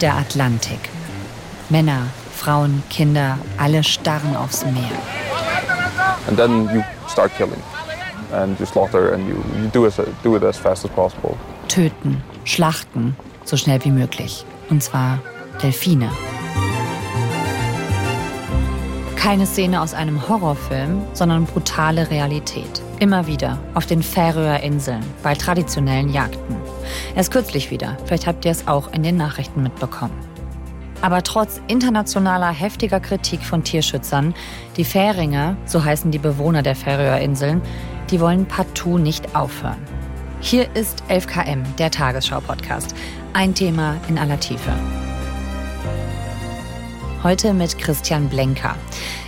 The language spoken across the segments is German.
der Atlantik. Männer, Frauen, Kinder, alle starren aufs Meer. And then you start killing and you slaughter and you, you do, it, do it as fast as possible. Töten, schlachten, so schnell wie möglich. Und zwar Delfine. Keine Szene aus einem Horrorfilm, sondern brutale Realität. Immer wieder auf den Färöer Inseln bei traditionellen Jagden. Erst kürzlich wieder, vielleicht habt ihr es auch in den Nachrichten mitbekommen. Aber trotz internationaler heftiger Kritik von Tierschützern, die Färinger, so heißen die Bewohner der Färöer Inseln, die wollen partout nicht aufhören. Hier ist 11KM, der Tagesschau-Podcast. Ein Thema in aller Tiefe. Heute mit Christian Blenker.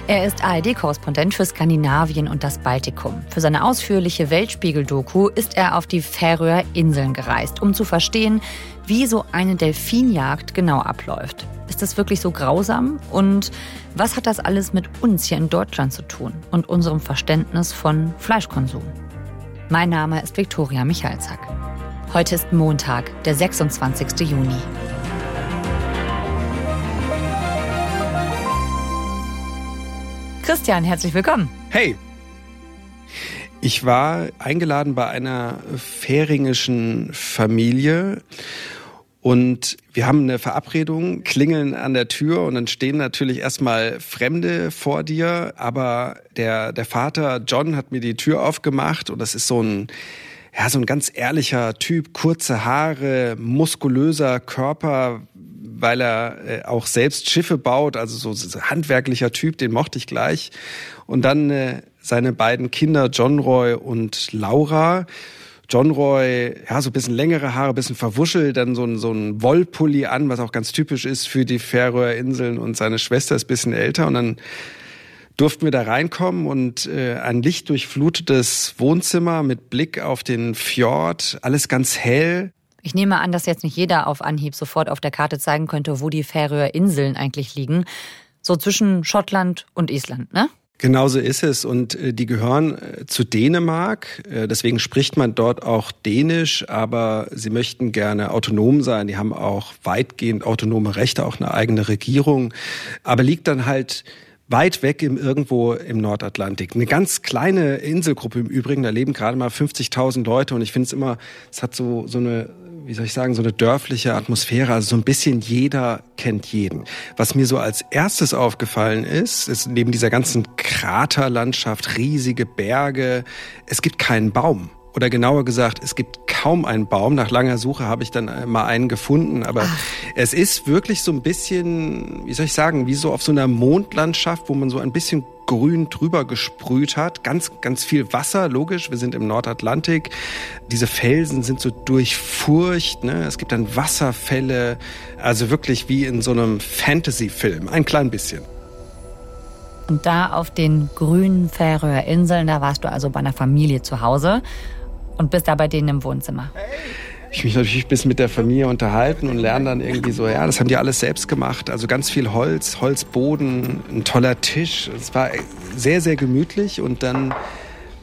Er ist ARD-Korrespondent für Skandinavien und das Baltikum. Für seine ausführliche Weltspiegel-Doku ist er auf die Färöer Inseln gereist, um zu verstehen, wie so eine Delfinjagd genau abläuft. Ist das wirklich so grausam? Und was hat das alles mit uns hier in Deutschland zu tun und unserem Verständnis von Fleischkonsum? Mein Name ist Viktoria Michalzack. Heute ist Montag, der 26. Juni. Christian, herzlich willkommen. Hey! Ich war eingeladen bei einer färingischen Familie und wir haben eine Verabredung, klingeln an der Tür und dann stehen natürlich erstmal Fremde vor dir, aber der, der Vater John hat mir die Tür aufgemacht und das ist so ein, ja, so ein ganz ehrlicher Typ, kurze Haare, muskulöser Körper, weil er äh, auch selbst Schiffe baut, also so handwerklicher Typ, den mochte ich gleich. Und dann äh, seine beiden Kinder John Roy und Laura. John Roy, ja, so bisschen längere Haare, bisschen verwuschelt, dann so ein, so ein Wollpulli an, was auch ganz typisch ist für die Färöer Inseln und seine Schwester ist bisschen älter und dann durften wir da reinkommen und äh, ein lichtdurchflutetes Wohnzimmer mit Blick auf den Fjord, alles ganz hell. Ich nehme an, dass jetzt nicht jeder auf Anhieb sofort auf der Karte zeigen könnte, wo die Färöer Inseln eigentlich liegen. So zwischen Schottland und Island, ne? Genauso ist es und äh, die gehören äh, zu Dänemark. Äh, deswegen spricht man dort auch Dänisch, aber sie möchten gerne autonom sein. Die haben auch weitgehend autonome Rechte, auch eine eigene Regierung, aber liegt dann halt weit weg im irgendwo im Nordatlantik. Eine ganz kleine Inselgruppe im Übrigen, da leben gerade mal 50.000 Leute und ich finde es immer, es hat so so eine wie soll ich sagen, so eine dörfliche Atmosphäre. Also so ein bisschen jeder kennt jeden. Was mir so als erstes aufgefallen ist, ist neben dieser ganzen Kraterlandschaft, riesige Berge, es gibt keinen Baum. Oder genauer gesagt, es gibt kaum einen Baum. Nach langer Suche habe ich dann mal einen gefunden. Aber Ach. es ist wirklich so ein bisschen, wie soll ich sagen, wie so auf so einer Mondlandschaft, wo man so ein bisschen grün drüber gesprüht hat. Ganz, ganz viel Wasser, logisch. Wir sind im Nordatlantik. Diese Felsen sind so durchfurcht. Ne? Es gibt dann Wasserfälle. Also wirklich wie in so einem Fantasy-Film. Ein klein bisschen. Und da auf den grünen Färöer Inseln, da warst du also bei einer Familie zu Hause und bist da bei denen im Wohnzimmer. Ich mich natürlich ein bisschen mit der Familie unterhalten und lerne dann irgendwie so, ja, das haben die alles selbst gemacht. Also ganz viel Holz, Holzboden, ein toller Tisch. Es war sehr, sehr gemütlich und dann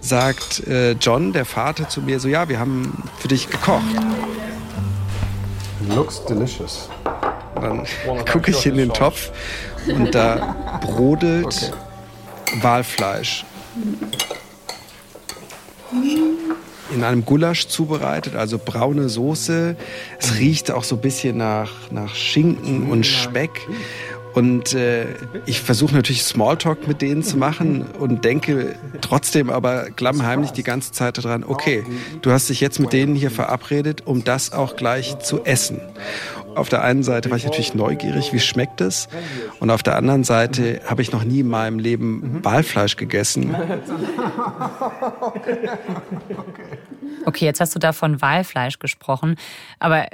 sagt äh, John, der Vater, zu mir so, ja, wir haben für dich gekocht. Looks delicious. dann gucke ich in den Topf und da brodelt Walfleisch in einem Gulasch zubereitet, also braune Soße. Es riecht auch so ein bisschen nach, nach Schinken und Speck. Und äh, ich versuche natürlich Smalltalk mit denen zu machen und denke trotzdem aber klammheimlich die ganze Zeit daran, okay, du hast dich jetzt mit denen hier verabredet, um das auch gleich zu essen. Auf der einen Seite war ich natürlich neugierig, wie schmeckt es? Und auf der anderen Seite habe ich noch nie in meinem Leben Walfleisch gegessen. Okay, jetzt hast du da von Walfleisch gesprochen, aber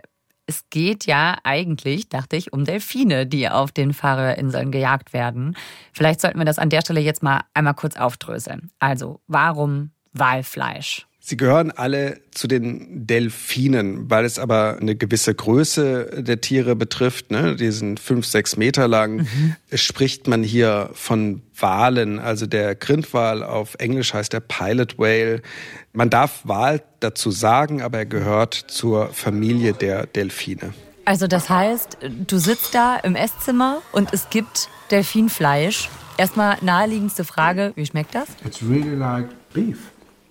es geht ja eigentlich, dachte ich, um Delfine, die auf den Färöerinseln gejagt werden. Vielleicht sollten wir das an der Stelle jetzt mal einmal kurz aufdröseln. Also, warum Walfleisch? Sie gehören alle zu den Delfinen, weil es aber eine gewisse Größe der Tiere betrifft. Ne? Die sind fünf, sechs Meter lang. Mhm. Spricht man hier von Walen, also der Grindwal auf Englisch heißt der Pilot Whale. Man darf Wal dazu sagen, aber er gehört zur Familie der Delfine. Also das heißt, du sitzt da im Esszimmer und es gibt Delfinfleisch. Erstmal naheliegendste Frage, wie schmeckt das? It's really like beef.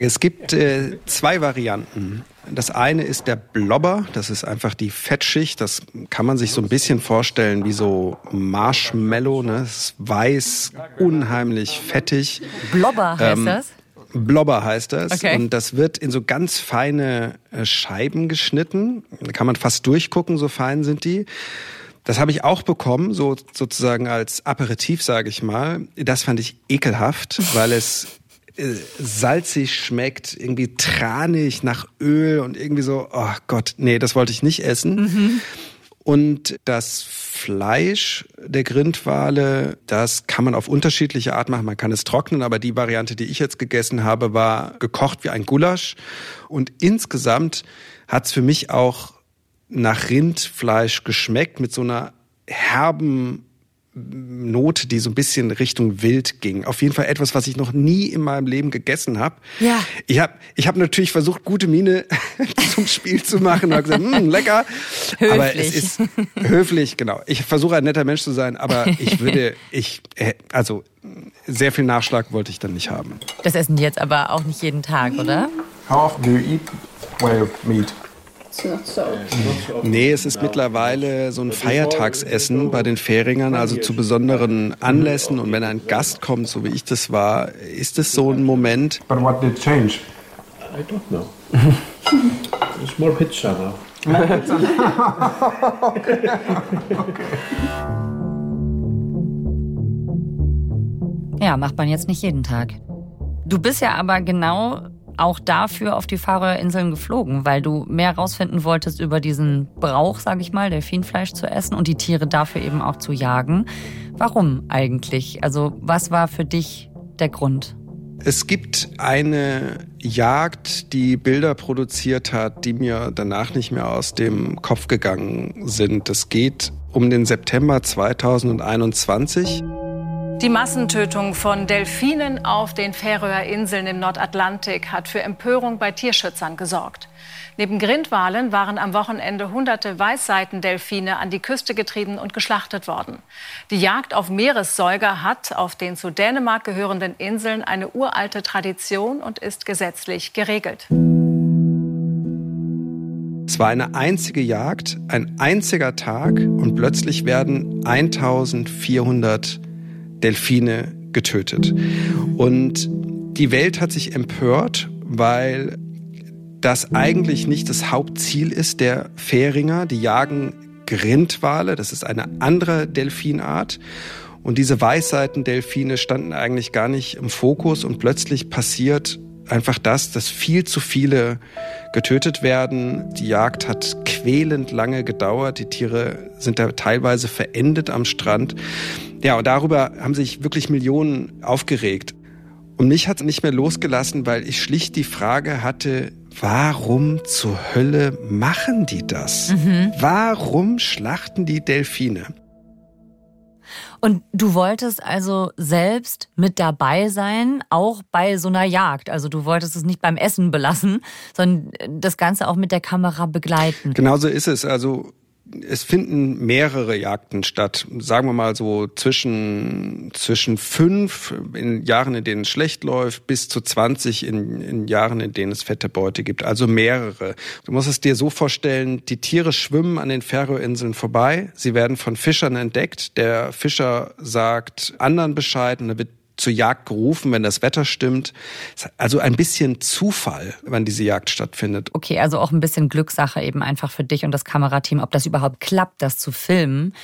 Es gibt äh, zwei Varianten. Das eine ist der Blobber, das ist einfach die Fettschicht. Das kann man sich so ein bisschen vorstellen wie so Marshmallow. Ne? Das ist weiß, unheimlich fettig. Blobber heißt ähm, das? Blobber heißt das. Okay. Und das wird in so ganz feine äh, Scheiben geschnitten. Da kann man fast durchgucken, so fein sind die. Das habe ich auch bekommen, so sozusagen als Aperitif, sage ich mal. Das fand ich ekelhaft, weil es salzig schmeckt, irgendwie tranig nach Öl und irgendwie so, oh Gott, nee, das wollte ich nicht essen. Mhm. Und das Fleisch der Grindwale, das kann man auf unterschiedliche Art machen. Man kann es trocknen, aber die Variante, die ich jetzt gegessen habe, war gekocht wie ein Gulasch. Und insgesamt hat es für mich auch nach Rindfleisch geschmeckt mit so einer herben Note, die so ein bisschen Richtung wild ging. Auf jeden Fall etwas, was ich noch nie in meinem Leben gegessen habe. Ja. Ich habe ich hab natürlich versucht, gute Miene zum Spiel zu machen und gesagt, hm, lecker. Höflich. Aber es ist höflich, genau. Ich versuche ein netter Mensch zu sein, aber ich würde, ich, äh, also sehr viel Nachschlag wollte ich dann nicht haben. Das essen die jetzt aber auch nicht jeden Tag, oder? How often do you eat whale meat? Nee, es ist mittlerweile so ein Feiertagsessen bei den Färingern, also zu besonderen Anlässen. Und wenn ein Gast kommt, so wie ich das war, ist es so ein Moment. But what did change? I don't know. It's more pizza now. Ja, macht man jetzt nicht jeden Tag. Du bist ja aber genau auch dafür auf die Färöerinseln geflogen, weil du mehr herausfinden wolltest über diesen Brauch, sage ich mal, Delfinfleisch zu essen und die Tiere dafür eben auch zu jagen. Warum eigentlich? Also was war für dich der Grund? Es gibt eine Jagd, die Bilder produziert hat, die mir danach nicht mehr aus dem Kopf gegangen sind. Es geht um den September 2021. Die Massentötung von Delfinen auf den Färöerinseln im Nordatlantik hat für Empörung bei Tierschützern gesorgt. Neben Grindwalen waren am Wochenende hunderte Weißseitendelfine an die Küste getrieben und geschlachtet worden. Die Jagd auf Meeressäuger hat auf den zu Dänemark gehörenden Inseln eine uralte Tradition und ist gesetzlich geregelt. Es war eine einzige Jagd, ein einziger Tag und plötzlich werden 1400 Delfine getötet. Und die Welt hat sich empört, weil das eigentlich nicht das Hauptziel ist der Fähringer. Die jagen Grindwale, das ist eine andere Delfinart. Und diese Weißseitendelfine standen eigentlich gar nicht im Fokus und plötzlich passiert einfach das, dass viel zu viele getötet werden. Die Jagd hat quälend lange gedauert. Die Tiere sind da teilweise verendet am Strand. Ja, und darüber haben sich wirklich Millionen aufgeregt. Und mich hat es nicht mehr losgelassen, weil ich schlicht die Frage hatte, warum zur Hölle machen die das? Mhm. Warum schlachten die Delfine? Und du wolltest also selbst mit dabei sein, auch bei so einer Jagd. Also du wolltest es nicht beim Essen belassen, sondern das Ganze auch mit der Kamera begleiten. Genauso ist es. Also es finden mehrere Jagden statt. Sagen wir mal so zwischen, zwischen fünf in Jahren, in denen es schlecht läuft, bis zu 20 in, in Jahren, in denen es fette Beute gibt. Also mehrere. Du musst es dir so vorstellen, die Tiere schwimmen an den Färöinseln vorbei. Sie werden von Fischern entdeckt. Der Fischer sagt anderen Bescheid und dann wird zur Jagd gerufen, wenn das Wetter stimmt. Also ein bisschen Zufall, wann diese Jagd stattfindet. Okay, also auch ein bisschen Glückssache eben einfach für dich und das Kamerateam, ob das überhaupt klappt, das zu filmen.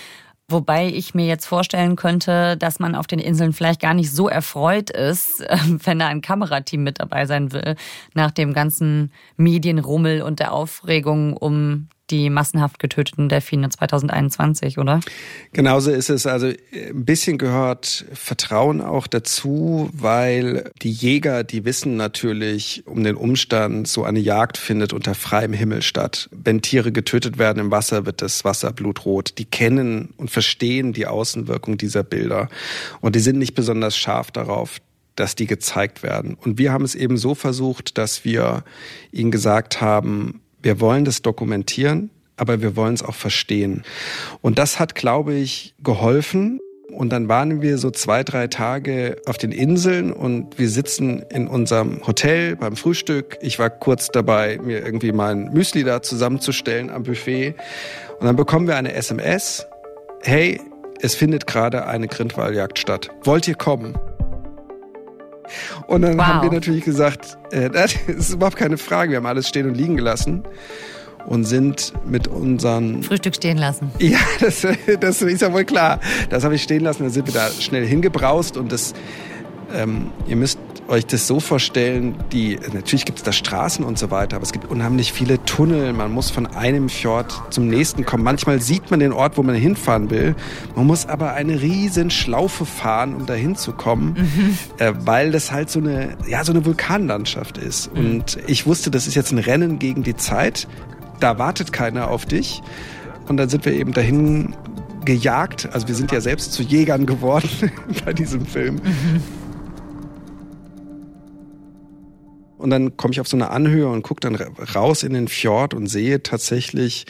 Wobei ich mir jetzt vorstellen könnte, dass man auf den Inseln vielleicht gar nicht so erfreut ist, wenn da ein Kamerateam mit dabei sein will, nach dem ganzen Medienrummel und der Aufregung um die massenhaft getöteten Delfine 2021, oder? Genauso ist es. Also ein bisschen gehört Vertrauen auch dazu, weil die Jäger, die wissen natürlich um den Umstand, so eine Jagd findet unter freiem Himmel statt. Wenn Tiere getötet werden im Wasser, wird das Wasser blutrot. Die kennen und verstehen die Außenwirkung dieser Bilder. Und die sind nicht besonders scharf darauf, dass die gezeigt werden. Und wir haben es eben so versucht, dass wir ihnen gesagt haben, wir wollen das dokumentieren, aber wir wollen es auch verstehen. Und das hat, glaube ich, geholfen. Und dann waren wir so zwei, drei Tage auf den Inseln und wir sitzen in unserem Hotel beim Frühstück. Ich war kurz dabei, mir irgendwie mein Müsli da zusammenzustellen am Buffet. Und dann bekommen wir eine SMS. Hey, es findet gerade eine Grindwalljagd statt. Wollt ihr kommen? Und dann wow. haben wir natürlich gesagt, äh, das ist überhaupt keine Frage. Wir haben alles stehen und liegen gelassen und sind mit unseren... Frühstück stehen lassen. Ja, das, das ist ja wohl klar. Das habe ich stehen lassen. Dann sind wir da schnell hingebraust und das... Ähm, ihr müsst euch das so vorstellen, die, natürlich gibt es da Straßen und so weiter, aber es gibt unheimlich viele Tunnel. Man muss von einem Fjord zum nächsten kommen. Manchmal sieht man den Ort, wo man hinfahren will. Man muss aber eine riesen Schlaufe fahren, um da hinzukommen, mhm. äh, weil das halt so eine, ja, so eine Vulkanlandschaft ist. Mhm. Und ich wusste, das ist jetzt ein Rennen gegen die Zeit. Da wartet keiner auf dich. Und dann sind wir eben dahin gejagt. Also wir sind ja selbst zu Jägern geworden bei diesem Film. Mhm. Und dann komme ich auf so eine Anhöhe und gucke dann raus in den Fjord und sehe tatsächlich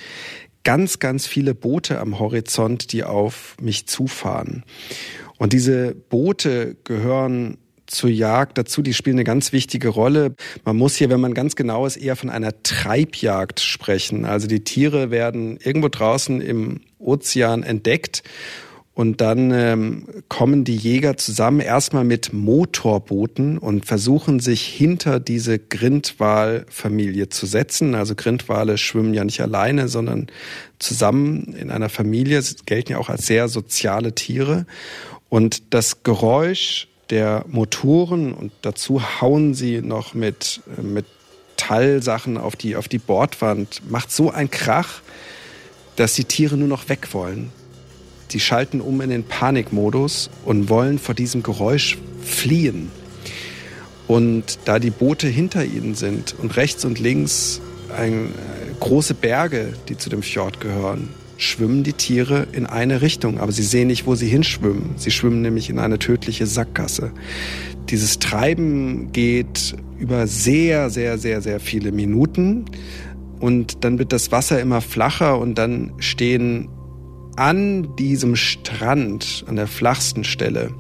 ganz, ganz viele Boote am Horizont, die auf mich zufahren. Und diese Boote gehören zur Jagd dazu, die spielen eine ganz wichtige Rolle. Man muss hier, wenn man ganz genau ist, eher von einer Treibjagd sprechen. Also die Tiere werden irgendwo draußen im Ozean entdeckt und dann ähm, kommen die Jäger zusammen erstmal mit Motorbooten und versuchen sich hinter diese Grindwalfamilie zu setzen. Also Grindwale schwimmen ja nicht alleine, sondern zusammen in einer Familie, Sie gelten ja auch als sehr soziale Tiere. Und das Geräusch der Motoren und dazu hauen sie noch mit, äh, mit Metallsachen auf die, auf die Bordwand, macht so ein Krach, dass die Tiere nur noch weg wollen. Die schalten um in den Panikmodus und wollen vor diesem Geräusch fliehen. Und da die Boote hinter ihnen sind und rechts und links ein, äh, große Berge, die zu dem Fjord gehören, schwimmen die Tiere in eine Richtung, aber sie sehen nicht, wo sie hinschwimmen. Sie schwimmen nämlich in eine tödliche Sackgasse. Dieses Treiben geht über sehr, sehr, sehr, sehr viele Minuten und dann wird das Wasser immer flacher und dann stehen an diesem Strand, an der flachsten Stelle,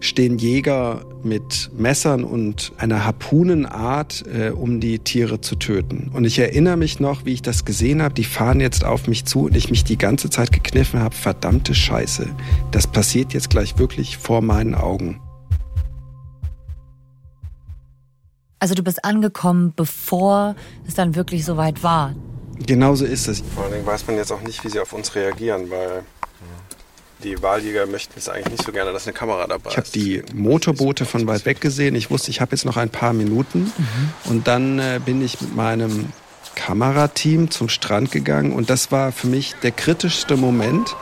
stehen Jäger mit Messern und einer Harpunenart, äh, um die Tiere zu töten. Und ich erinnere mich noch, wie ich das gesehen habe. Die fahren jetzt auf mich zu und ich mich die ganze Zeit gekniffen habe. Verdammte Scheiße. Das passiert jetzt gleich wirklich vor meinen Augen. Also du bist angekommen, bevor es dann wirklich soweit war. Genauso ist es. Vor allen Dingen weiß man jetzt auch nicht, wie sie auf uns reagieren, weil die Wahljäger möchten es eigentlich nicht so gerne, dass eine Kamera dabei ist. Ich habe die Motorboote von weit weg gesehen. Ich wusste, ich habe jetzt noch ein paar Minuten. Mhm. Und dann äh, bin ich mit meinem Kamerateam zum Strand gegangen. Und das war für mich der kritischste Moment,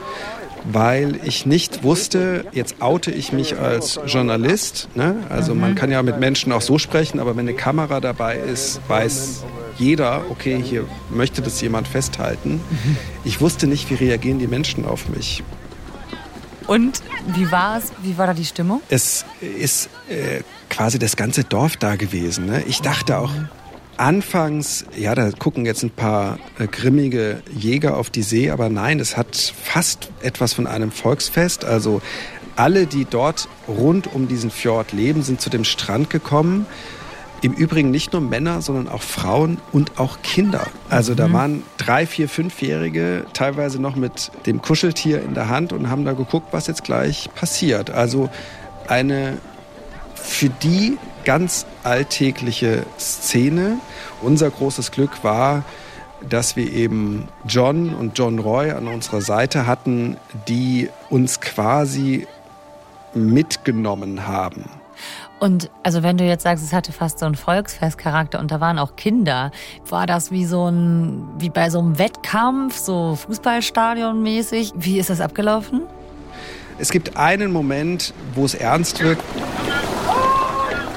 weil ich nicht wusste, jetzt oute ich mich als Journalist. Ne? Also man mhm. kann ja mit Menschen auch so sprechen, aber wenn eine Kamera dabei ist, weiß jeder, okay, hier möchte das jemand festhalten. Ich wusste nicht, wie reagieren die Menschen auf mich. Und wie war es? Wie war da die Stimmung? Es ist äh, quasi das ganze Dorf da gewesen. Ne? Ich dachte auch anfangs, ja, da gucken jetzt ein paar äh, grimmige Jäger auf die See, aber nein, es hat fast etwas von einem Volksfest. Also alle, die dort rund um diesen Fjord leben, sind zu dem Strand gekommen im Übrigen nicht nur Männer, sondern auch Frauen und auch Kinder. Also mhm. da waren drei, vier, fünfjährige teilweise noch mit dem Kuscheltier in der Hand und haben da geguckt, was jetzt gleich passiert. Also eine für die ganz alltägliche Szene. Unser großes Glück war, dass wir eben John und John Roy an unserer Seite hatten, die uns quasi mitgenommen haben. Und also wenn du jetzt sagst, es hatte fast so einen Volksfestcharakter und da waren auch Kinder, war das wie so ein, wie bei so einem Wettkampf, so Fußballstadion mäßig? Wie ist das abgelaufen? Es gibt einen Moment, wo es ernst wird.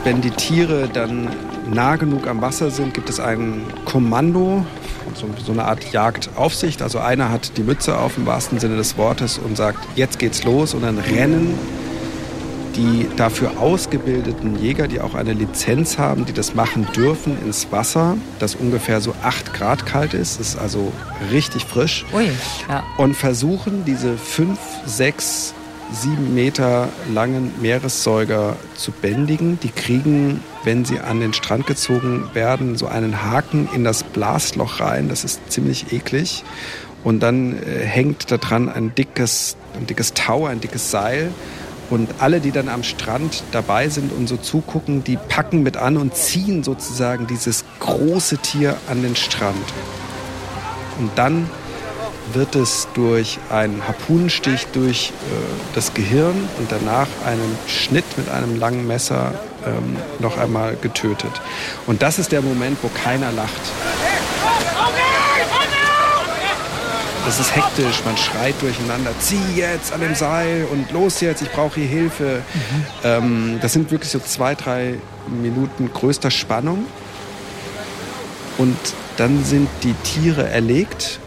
Wenn die Tiere dann nah genug am Wasser sind, gibt es ein Kommando, so, so eine Art Jagdaufsicht. Also einer hat die Mütze auf im wahrsten Sinne des Wortes und sagt, jetzt geht's los und dann rennen die dafür ausgebildeten Jäger, die auch eine Lizenz haben, die das machen dürfen, ins Wasser, das ungefähr so 8 Grad kalt ist, ist also richtig frisch, Ui, ja. und versuchen diese 5, 6, 7 Meter langen Meeressäuger zu bändigen. Die kriegen, wenn sie an den Strand gezogen werden, so einen Haken in das Blasloch rein. Das ist ziemlich eklig. Und dann äh, hängt da dran ein dickes, ein dickes Tau, ein dickes Seil. Und alle, die dann am Strand dabei sind und so zugucken, die packen mit an und ziehen sozusagen dieses große Tier an den Strand. Und dann wird es durch einen Harpunenstich durch äh, das Gehirn und danach einen Schnitt mit einem langen Messer ähm, noch einmal getötet. Und das ist der Moment, wo keiner lacht. Das ist hektisch, man schreit durcheinander, zieh jetzt an dem Seil und los jetzt, ich brauche hier Hilfe. Ähm, das sind wirklich so zwei, drei Minuten größter Spannung. Und dann sind die Tiere erlegt.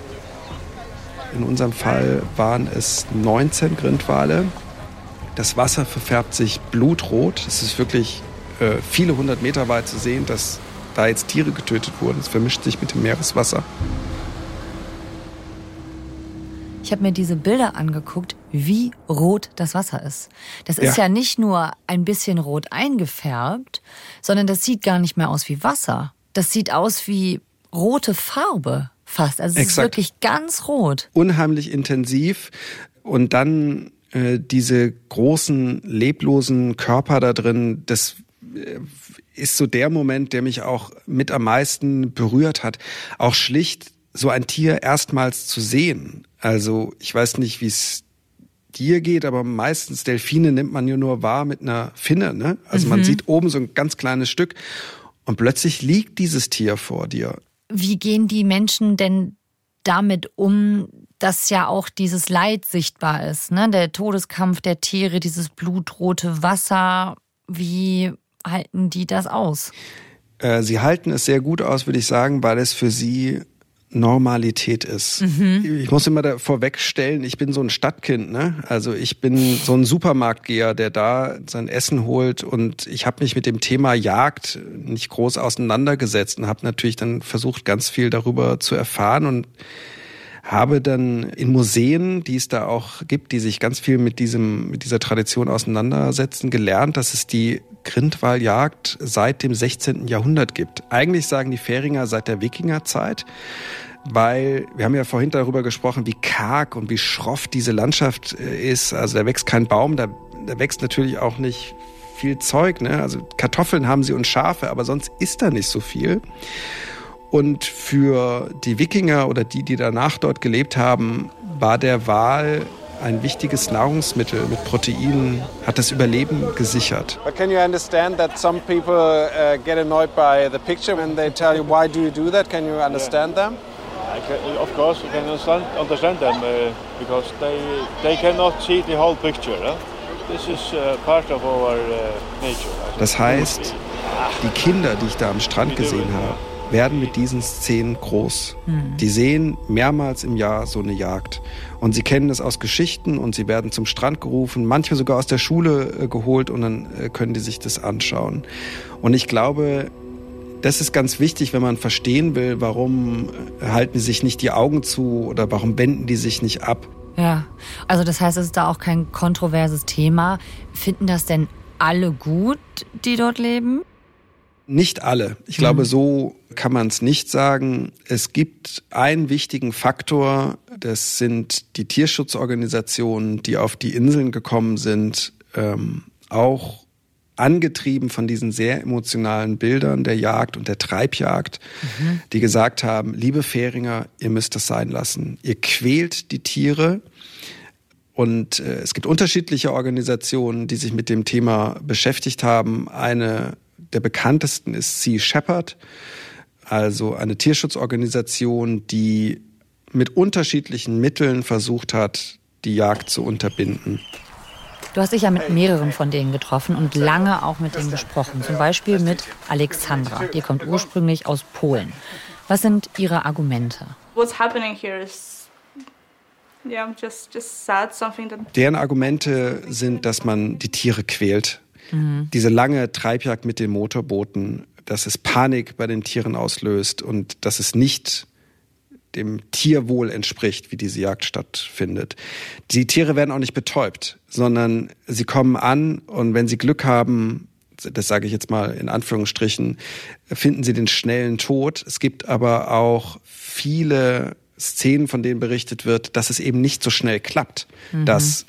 In unserem Fall waren es 19 Grindwale. Das Wasser verfärbt sich blutrot. Es ist wirklich äh, viele hundert Meter weit zu sehen, dass da jetzt Tiere getötet wurden. Es vermischt sich mit dem Meereswasser. Ich habe mir diese Bilder angeguckt, wie rot das Wasser ist. Das ist Ja. ja. nicht nur ein bisschen rot eingefärbt, sondern das sieht gar nicht mehr aus wie Wasser. Das sieht aus wie rote Farbe fast. Also es ist Exakt. wirklich ganz rot. unheimlich intensiv und dann äh, diese großen leblosen Körper da drin, das äh, ist so der Moment, der mich auch mit am meisten berührt hat. Auch schlicht so ein Tier erstmals zu sehen. Also ich weiß nicht, wie es dir geht, aber meistens Delfine nimmt man ja nur wahr mit einer Finne. Ne? Also man sieht oben so ein ganz kleines Stück und plötzlich liegt dieses Tier vor dir. Wie gehen die Menschen denn damit um, dass ja auch dieses Leid sichtbar ist? Ne? Der Todeskampf der Tiere, dieses blutrote Wasser. Wie halten die das aus? Äh, sie halten es sehr gut aus, würde ich sagen, weil es für sie Normalität ist. Ich muss immer da vorwegstellen, ich bin so ein Stadtkind, ne? Also ich bin so ein Supermarktgeher, der da sein Essen holt und ich habe mich mit dem Thema Jagd nicht groß auseinandergesetzt und habe natürlich dann versucht, ganz viel darüber zu erfahren und habe dann in Museen, die es da auch gibt, die sich ganz viel mit diesem mit dieser Tradition auseinandersetzen, gelernt, dass es die Grindwahljagd seit dem 16. Jahrhundert gibt. Eigentlich sagen die Färinger seit der Wikingerzeit, weil wir haben ja vorhin darüber gesprochen, wie karg und wie schroff diese Landschaft äh, ist. Also da wächst kein Baum, da, da wächst natürlich auch nicht viel Zeug. Ne? Also Kartoffeln haben sie und Schafe, aber sonst ist da nicht so viel. Und für die Wikinger oder die, die danach dort gelebt haben, war der Wal ein wichtiges Nahrungsmittel mit Proteinen, hat das Überleben gesichert. But can you understand that some people uh, get annoyed by the picture and they tell you, why do you do that? Can you understand them? I can, of course, you can understand, understand them uh, because they they cannot see the whole picture. Huh? This is uh, part of our uh, nature. Das heißt, die Kinder, die ich da am Strand gesehen habe, werden mit diesen Szenen groß. Die sehen mehrmals im Jahr so eine Jagd. Und sie kennen es aus Geschichten und sie werden zum Strand gerufen, manchmal sogar aus der Schule äh, geholt und dann äh, können die sich das anschauen. Und ich glaube, das ist ganz wichtig, wenn man verstehen will, warum äh, halten die sich nicht die Augen zu oder warum wenden die sich nicht ab. Ja, also das heißt, es ist da auch kein kontroverses Thema. Finden das denn alle gut, die dort leben? Nicht alle. Ich glaube, so kann man es nicht sagen. Es gibt einen wichtigen Faktor, das sind die Tierschutzorganisationen, die auf die Inseln gekommen sind, ähm, auch angetrieben von diesen sehr emotionalen Bildern der Jagd und der Treibjagd, die gesagt haben, liebe Fähringer, ihr müsst das sein lassen. Ihr quält die Tiere. Und äh, es gibt unterschiedliche Organisationen, die sich mit dem Thema beschäftigt haben. Eine der bekanntesten ist Sea Shepherd, also eine Tierschutzorganisation, die mit unterschiedlichen Mitteln versucht hat, die Jagd zu unterbinden. Du hast dich ja mit mehreren von denen getroffen und lange auch mit denen gesprochen. Zum Beispiel mit Alexandra. Die kommt ursprünglich aus Polen. Was sind ihre Argumente? What's happening here is yeah, just just sad. Something that Deren Argumente sind, dass man die Tiere quält. Diese lange Treibjagd mit den Motorbooten, dass es Panik bei den Tieren auslöst und dass es nicht dem Tierwohl entspricht, wie diese Jagd stattfindet. Die Tiere werden auch nicht betäubt, sondern sie kommen an und wenn sie Glück haben, das sage ich jetzt mal in Anführungsstrichen, finden sie den schnellen Tod. Es gibt aber auch viele Szenen, von denen berichtet wird, dass es eben nicht so schnell klappt, dass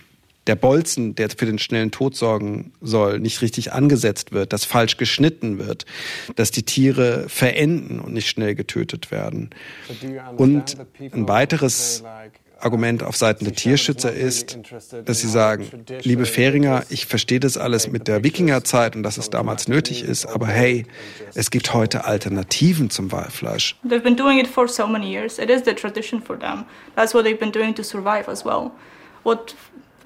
der Bolzen, der für den schnellen Tod sorgen soll, nicht richtig angesetzt wird, dass falsch geschnitten wird, dass die Tiere verenden und nicht schnell getötet werden. Und ein weiteres Argument auf Seiten der Tierschützer ist, dass sie sagen, liebe Fähringer, ich verstehe das alles mit der Wikingerzeit und dass es damals nötig ist, aber hey, es gibt heute Alternativen zum Walfleisch. they've been doing it for so many years. It is the tradition for them. That's what they've been doing to survive as well. What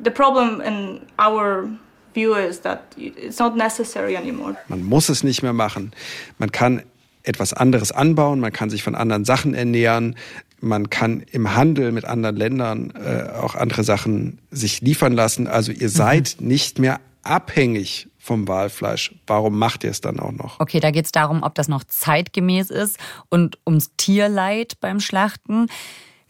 the problem in our view is that it's not necessary anymore. Man muss es nicht mehr machen. Man kann etwas anderes anbauen, man kann sich von anderen Sachen ernähren, man kann im Handel mit anderen Ländern äh, auch andere Sachen sich liefern lassen. Also ihr seid nicht mehr abhängig vom Walfleisch. Warum macht ihr es dann auch noch? Okay, da geht es darum, ob das noch zeitgemäß ist und ums Tierleid beim Schlachten.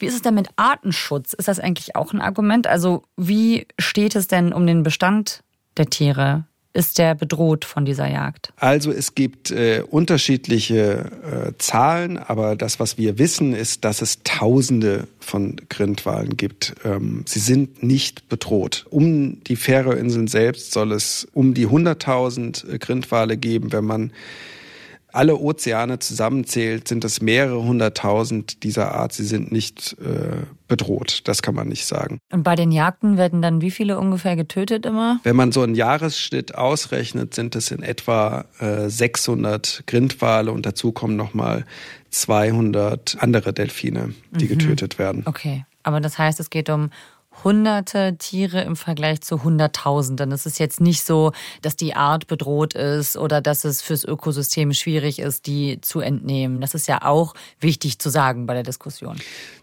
Wie ist es denn mit Artenschutz? Ist das eigentlich auch ein Argument? Also wie steht es denn um den Bestand der Tiere? Ist der bedroht von dieser Jagd? Also es gibt äh, unterschiedliche äh, Zahlen, aber das, was wir wissen, ist, dass es Tausende von Grindwalen gibt. Ähm, sie sind nicht bedroht. Um die Färöerinseln selbst soll es um die 100.000 Grindwale geben. Wenn man alle Ozeane zusammenzählt, sind es mehrere hunderttausend dieser Art. Sie sind nicht äh, bedroht. Das kann man nicht sagen. Und bei den Jagden werden dann wie viele ungefähr getötet immer? Wenn man so einen Jahresschnitt ausrechnet, sind es in etwa äh, 600 Grindwale und dazu kommen nochmal 200 andere Delfine, die getötet werden. Okay, aber das heißt, es geht um hunderte Tiere im Vergleich zu hunderttausenden. Es ist jetzt nicht so, dass die Art bedroht ist oder dass es fürs Ökosystem schwierig ist, die zu entnehmen. Das ist ja auch wichtig zu sagen bei der Diskussion.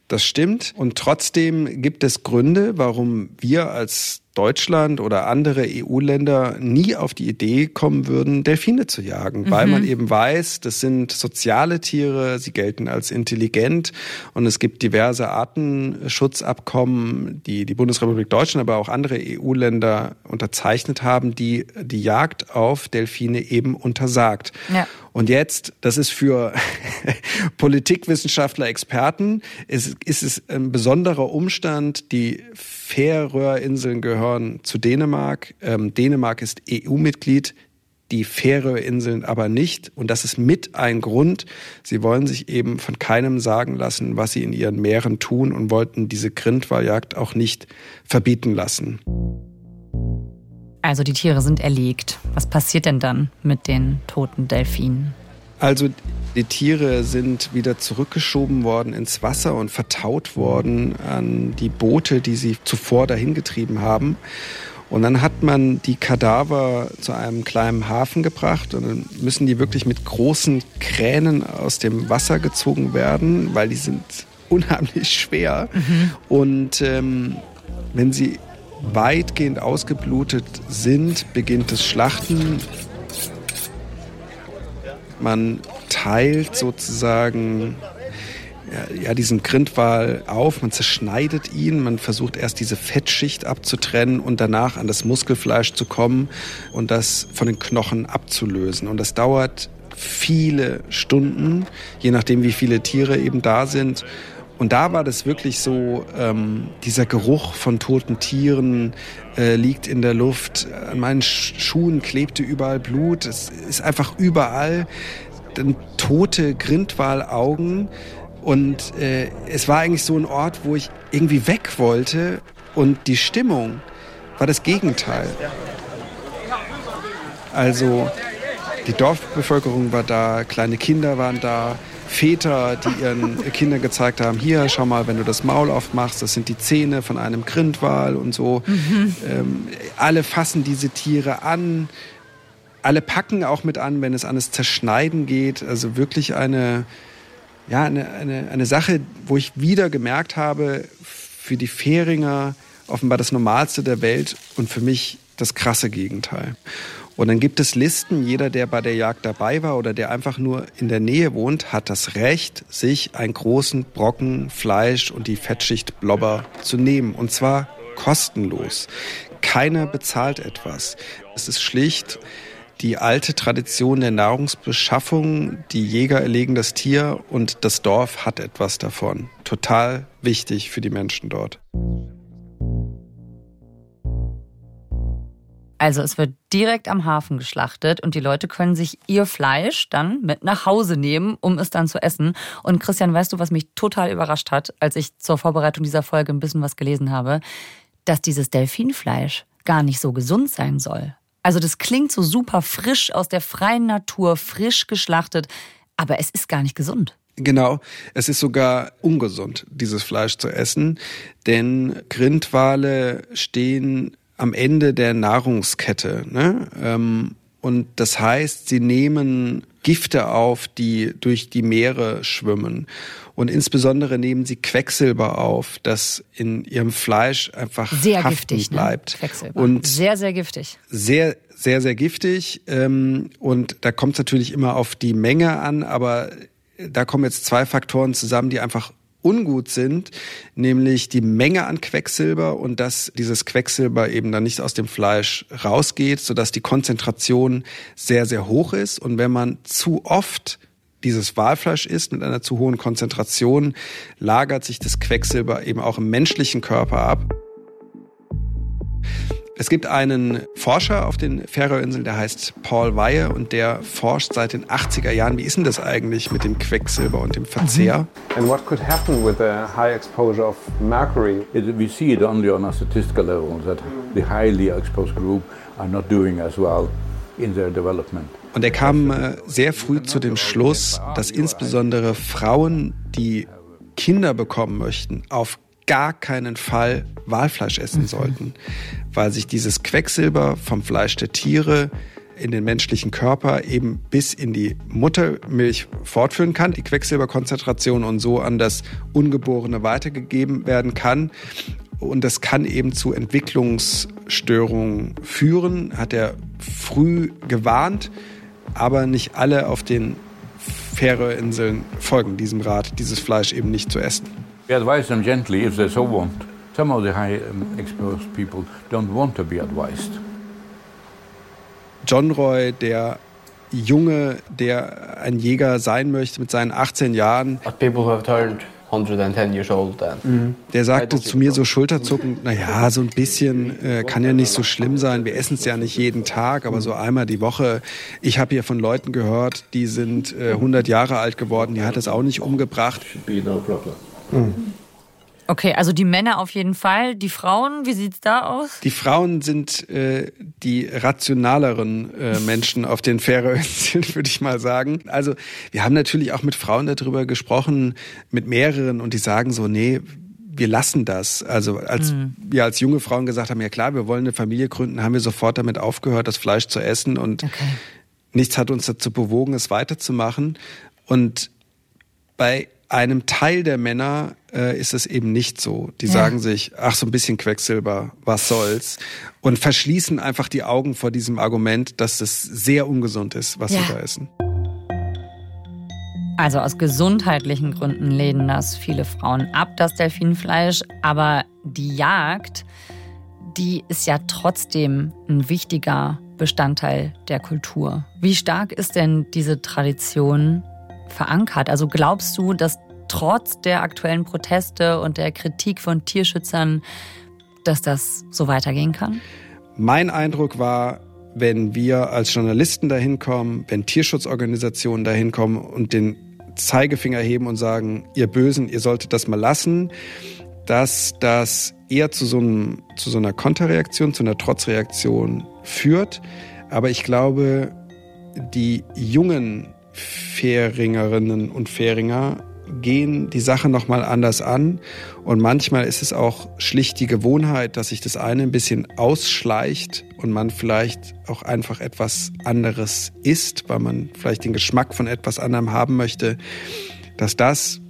Das stimmt. Und trotzdem gibt es Gründe, warum wir als Deutschland oder andere EU-Länder nie auf die Idee kommen würden, Delfine zu jagen, weil man eben weiß, das sind soziale Tiere, sie gelten als intelligent und es gibt diverse Artenschutzabkommen, die die Bundesrepublik Deutschland, aber auch andere EU-Länder unterzeichnet haben, die die Jagd auf Delfine eben untersagt. Ja. Und jetzt, das ist für Politikwissenschaftler, Experten, ist, ist es ein besonderer Umstand. Die Färöerinseln gehören zu Dänemark. Ähm, Dänemark ist EU-Mitglied, die Färöerinseln aber nicht. Und das ist mit ein Grund. Sie wollen sich eben von keinem sagen lassen, was sie in ihren Meeren tun und wollten diese Grindwaljagd auch nicht verbieten lassen. Also die Tiere sind erlegt. Was passiert denn dann mit den toten Delfinen? Also die Tiere sind wieder zurückgeschoben worden ins Wasser und vertaut worden an die Boote, die sie zuvor dahin getrieben haben. Und dann hat man die Kadaver zu einem kleinen Hafen gebracht und dann müssen die wirklich mit großen Kränen aus dem Wasser gezogen werden, weil die sind unheimlich schwer. Und ähm, wenn sie weitgehend ausgeblutet sind, beginnt das Schlachten. Man teilt sozusagen ja, diesen Grindwal auf, man zerschneidet ihn, man versucht erst diese Fettschicht abzutrennen und danach an das Muskelfleisch zu kommen und das von den Knochen abzulösen. Und das dauert viele Stunden, je nachdem wie viele Tiere eben da sind. Und da war das wirklich so, ähm, dieser Geruch von toten Tieren äh, liegt in der Luft. An meinen Sch Schuhen klebte überall Blut. Es ist einfach überall dann tote Grindwalaugen. Und äh, es war eigentlich so ein Ort, wo ich irgendwie weg wollte. Und die Stimmung war das Gegenteil. Also die Dorfbevölkerung war da, kleine Kinder waren da, Väter, die ihren Kindern gezeigt haben, hier, schau mal, wenn du das Maul aufmachst, das sind die Zähne von einem Grindwal und so. Ähm, alle fassen diese Tiere an, alle packen auch mit an, wenn es an das Zerschneiden geht. Also wirklich eine, ja, eine, eine, eine Sache, wo ich wieder gemerkt habe, für die Fähringer offenbar das Normalste der Welt und für mich das krasse Gegenteil. Und dann gibt es Listen, jeder, der bei der Jagd dabei war oder der einfach nur in der Nähe wohnt, hat das Recht, sich einen großen Brocken Fleisch und die Fettschicht Blobber zu nehmen. Und zwar kostenlos. Keiner bezahlt etwas. Es ist schlicht die alte Tradition der Nahrungsbeschaffung. Die Jäger erlegen das Tier und das Dorf hat etwas davon. Total wichtig für die Menschen dort. Also es wird direkt am Hafen geschlachtet und die Leute können sich ihr Fleisch dann mit nach Hause nehmen, um es dann zu essen. Und Christian, weißt du, was mich total überrascht hat, als ich zur Vorbereitung dieser Folge ein bisschen was gelesen habe, dass dieses Delfinfleisch gar nicht so gesund sein soll. Also das klingt so super frisch aus der freien Natur, frisch geschlachtet, aber es ist gar nicht gesund. Genau, es ist sogar ungesund, dieses Fleisch zu essen, denn Grindwale stehen am Ende der Nahrungskette. Ne? Ähm, und das heißt, sie nehmen Gifte auf, die durch die Meere schwimmen. Und insbesondere nehmen sie Quecksilber auf, das in ihrem Fleisch einfach sehr haften giftig, ne? bleibt. Ne? Quecksilber. Und sehr, sehr giftig. Sehr, sehr, sehr giftig. Ähm, und da kommt es natürlich immer auf die Menge an, aber da kommen jetzt zwei Faktoren zusammen, die einfach ungut sind, nämlich die Menge an Quecksilber und dass dieses Quecksilber eben dann nicht aus dem Fleisch rausgeht, sodass die Konzentration sehr, sehr hoch ist. Und wenn man zu oft dieses Walfleisch isst mit einer zu hohen Konzentration, lagert sich das Quecksilber eben auch im menschlichen Körper ab. Es gibt einen Forscher auf den Färöerinseln, der heißt Paul Weihe und der forscht seit den 80er Jahren. Wie ist denn das eigentlich mit dem Quecksilber und dem Verzehr? And what could happen with the high exposure of mercury? It, we see it only on a statistical level that the highly exposed group are not doing as well in their development. Und er kam äh, sehr früh zu dem Schluss, dass insbesondere Frauen, die Kinder bekommen möchten, auf gar keinen Fall Walfleisch essen sollten, weil sich dieses Quecksilber vom Fleisch der Tiere in den menschlichen Körper eben bis in die Muttermilch fortführen kann, die Quecksilberkonzentration und so an das Ungeborene weitergegeben werden kann. Und das kann eben zu Entwicklungsstörungen führen, hat er früh gewarnt, aber nicht alle auf den Färöerinseln folgen diesem Rat, dieses Fleisch eben nicht zu essen. We advise them gently if they so want. Some of the high um, exposed people don't want to be advised. John Roy, der Junge, der ein Jäger sein möchte mit seinen 18 Jahren. People who have turned 110 years old then. Der sagte zu mir so schulterzuckend, naja, so ein bisschen äh, kann ja nicht so schlimm sein. Wir essen es ja nicht jeden Tag, aber so einmal die Woche. Ich habe hier von Leuten gehört, die sind äh, 100 Jahre alt geworden, die hat es auch nicht umgebracht. Okay, also die Männer auf jeden Fall. Die Frauen, wie sieht's da aus? Die Frauen sind äh, die rationaleren äh, Menschen auf den Färöerinseln, würde ich mal sagen. Also wir haben natürlich auch mit Frauen darüber gesprochen, mit mehreren, und die sagen so, nee, wir lassen das. Also als Mhm. wir als junge Frauen gesagt haben, ja klar, wir wollen eine Familie gründen, haben wir sofort damit aufgehört, das Fleisch zu essen und nichts hat uns dazu bewogen, es weiterzumachen. Und bei einem Teil der Männer äh, ist es eben nicht so. Die Ja. sagen sich, ach, so ein bisschen Quecksilber, was soll's? Und verschließen einfach die Augen vor diesem Argument, dass es sehr ungesund ist, was Ja. sie da essen. Also aus gesundheitlichen Gründen lehnen das viele Frauen ab, das Delfinfleisch. Aber die Jagd, die ist ja trotzdem ein wichtiger Bestandteil der Kultur. Wie stark ist denn diese Tradition verankert? Also glaubst du, dass trotz der aktuellen Proteste und der Kritik von Tierschützern, dass das so weitergehen kann? Mein Eindruck war, wenn wir als Journalisten dahin kommen, wenn Tierschutzorganisationen dahin kommen und den Zeigefinger heben und sagen, ihr Bösen, ihr solltet das mal lassen, dass das eher zu so, einem, zu so einer Konterreaktion, zu einer Trotzreaktion führt. Aber ich glaube, die jungen Fähringerinnen und Fähringer gehen die Sache nochmal anders an. Und manchmal ist es auch schlicht die Gewohnheit, dass sich das eine ein bisschen ausschleicht und man vielleicht auch einfach etwas anderes isst, weil man vielleicht den Geschmack von etwas anderem haben möchte. Dass das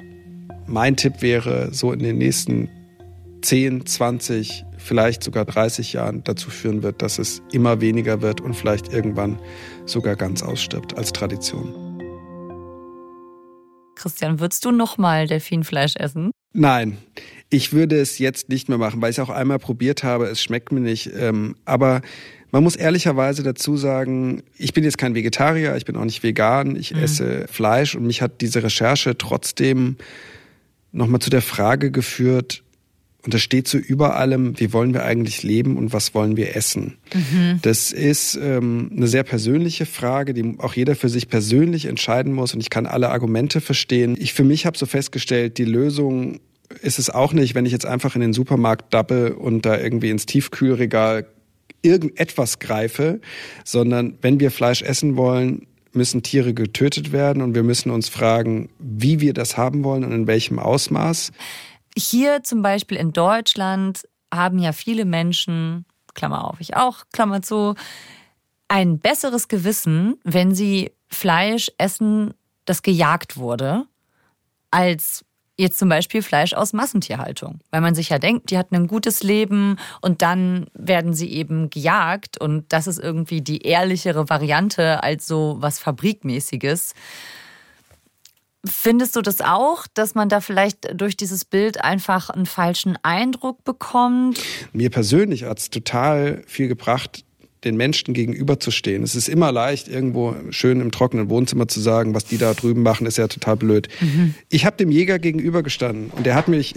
mein Tipp wäre, so in den nächsten 10, 20, vielleicht sogar 30 Jahren dazu führen wird, dass es immer weniger wird und vielleicht irgendwann sogar ganz ausstirbt als Tradition. Christian, würdest du nochmal Delfinfleisch essen? Nein, ich würde es jetzt nicht mehr machen, weil ich es auch einmal probiert habe. Es schmeckt mir nicht. Ähm, aber man muss ehrlicherweise dazu sagen, ich bin jetzt kein Vegetarier, ich bin auch nicht vegan, ich mhm. esse Fleisch und mich hat diese Recherche trotzdem nochmal zu der Frage geführt, und das steht so über allem, wie wollen wir eigentlich leben und was wollen wir essen? Mhm. Das ist ähm, eine sehr persönliche Frage, die auch jeder für sich persönlich entscheiden muss. Und ich kann alle Argumente verstehen. Ich für mich habe so festgestellt, die Lösung ist es auch nicht, wenn ich jetzt einfach in den Supermarkt dappe und da irgendwie ins Tiefkühlregal irgendetwas greife, sondern wenn wir Fleisch essen wollen, müssen Tiere getötet werden und wir müssen uns fragen, wie wir das haben wollen und in welchem Ausmaß. Hier zum Beispiel in Deutschland haben ja viele Menschen, Klammer auf, ich auch, Klammer zu, ein besseres Gewissen, wenn sie Fleisch essen, das gejagt wurde, als jetzt zum Beispiel Fleisch aus Massentierhaltung. Weil man sich ja denkt, die hatten ein gutes Leben und dann werden sie eben gejagt und das ist irgendwie die ehrlichere Variante als so was Fabrikmäßiges. Findest du das auch, dass man da vielleicht durch dieses Bild einfach einen falschen Eindruck bekommt? Mir persönlich hat es total viel gebracht, den Menschen gegenüberzustehen. Es ist immer leicht, irgendwo schön im trockenen Wohnzimmer zu sagen, was die da drüben machen, ist ja total blöd. Mhm. Ich habe dem Jäger gegenübergestanden und der hat mich,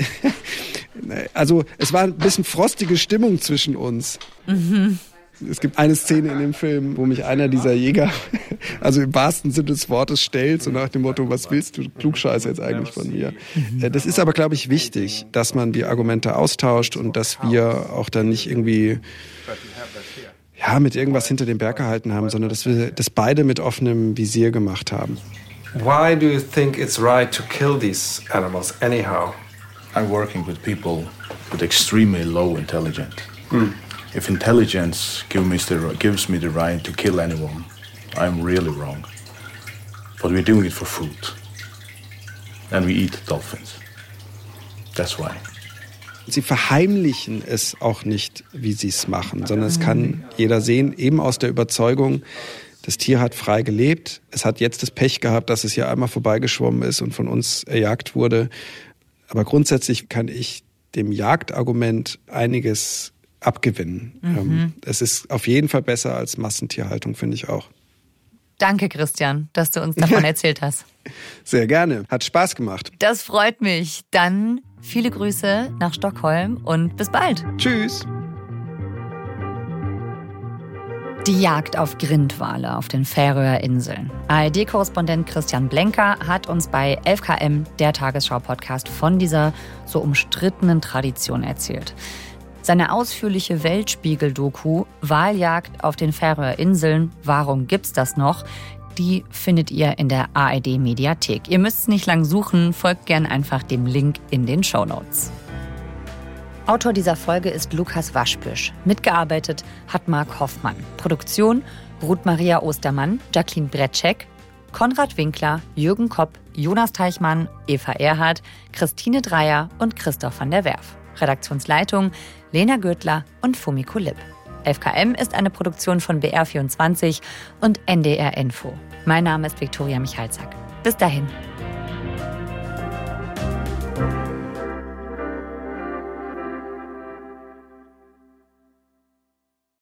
also es war ein bisschen frostige Stimmung zwischen uns. Mhm. Es gibt eine Szene in dem Film, wo mich einer dieser Jäger, also im wahrsten Sinne des Wortes, stellt, so nach dem Motto, was willst du, Klugscheiße jetzt eigentlich von mir? Äh, das ist aber, glaube ich, wichtig, dass man die Argumente austauscht und dass wir auch dann nicht irgendwie ja, mit irgendwas hinter dem Berg gehalten haben, sondern dass wir das beide mit offenem Visier gemacht haben. Why do you think it's right to kill these animals anyhow? I'm working with people with extremely low intelligence. Mm. If intelligence give me the, gives me the right to kill anyone, I'm really wrong. But we're doing it for food. And we eat dolphins. That's why. Sie verheimlichen es auch nicht, wie sie es machen, sondern es kann jeder sehen, eben aus der Überzeugung, das Tier hat frei gelebt. Es hat jetzt das Pech gehabt, dass es hier einmal vorbeigeschwommen ist und von uns erjagt wurde. Aber grundsätzlich kann ich dem Jagdargument einiges abgewinnen. Mhm. Ähm, es ist auf jeden Fall besser als Massentierhaltung, finde ich auch. Danke, Christian, dass du uns davon erzählt hast. Sehr gerne. Hat Spaß gemacht. Das freut mich. Dann viele Grüße nach Stockholm und bis bald. Tschüss. Die Jagd auf Grindwale auf den Färöer Inseln. ARD-Korrespondent Christian Blenker hat uns bei 11KM, der Tagesschau-Podcast, von dieser so umstrittenen Tradition erzählt. Seine ausführliche Weltspiegel-Doku Wahljagd auf den Färöer Inseln, warum gibt's das noch? Die findet ihr in der ARD Mediathek. Ihr müsst nicht lang suchen, folgt gern einfach dem Link in den Show Notes. Autor dieser Folge ist Lukas Waschbüsch. Mitgearbeitet hat Marc Hoffmann. Produktion Ruth Maria Ostermann, Jacqueline Bretschek, Konrad Winkler, Jürgen Kopp, Jonas Teichmann, Eva Erhardt, Christine Dreier und Christoph van der Werf. Redaktionsleitung Lena Gürtler und Fumiko Lipp. FKM ist eine Produktion von BR24 und NDR Info. Mein Name ist Viktoria Michalzack. Bis dahin.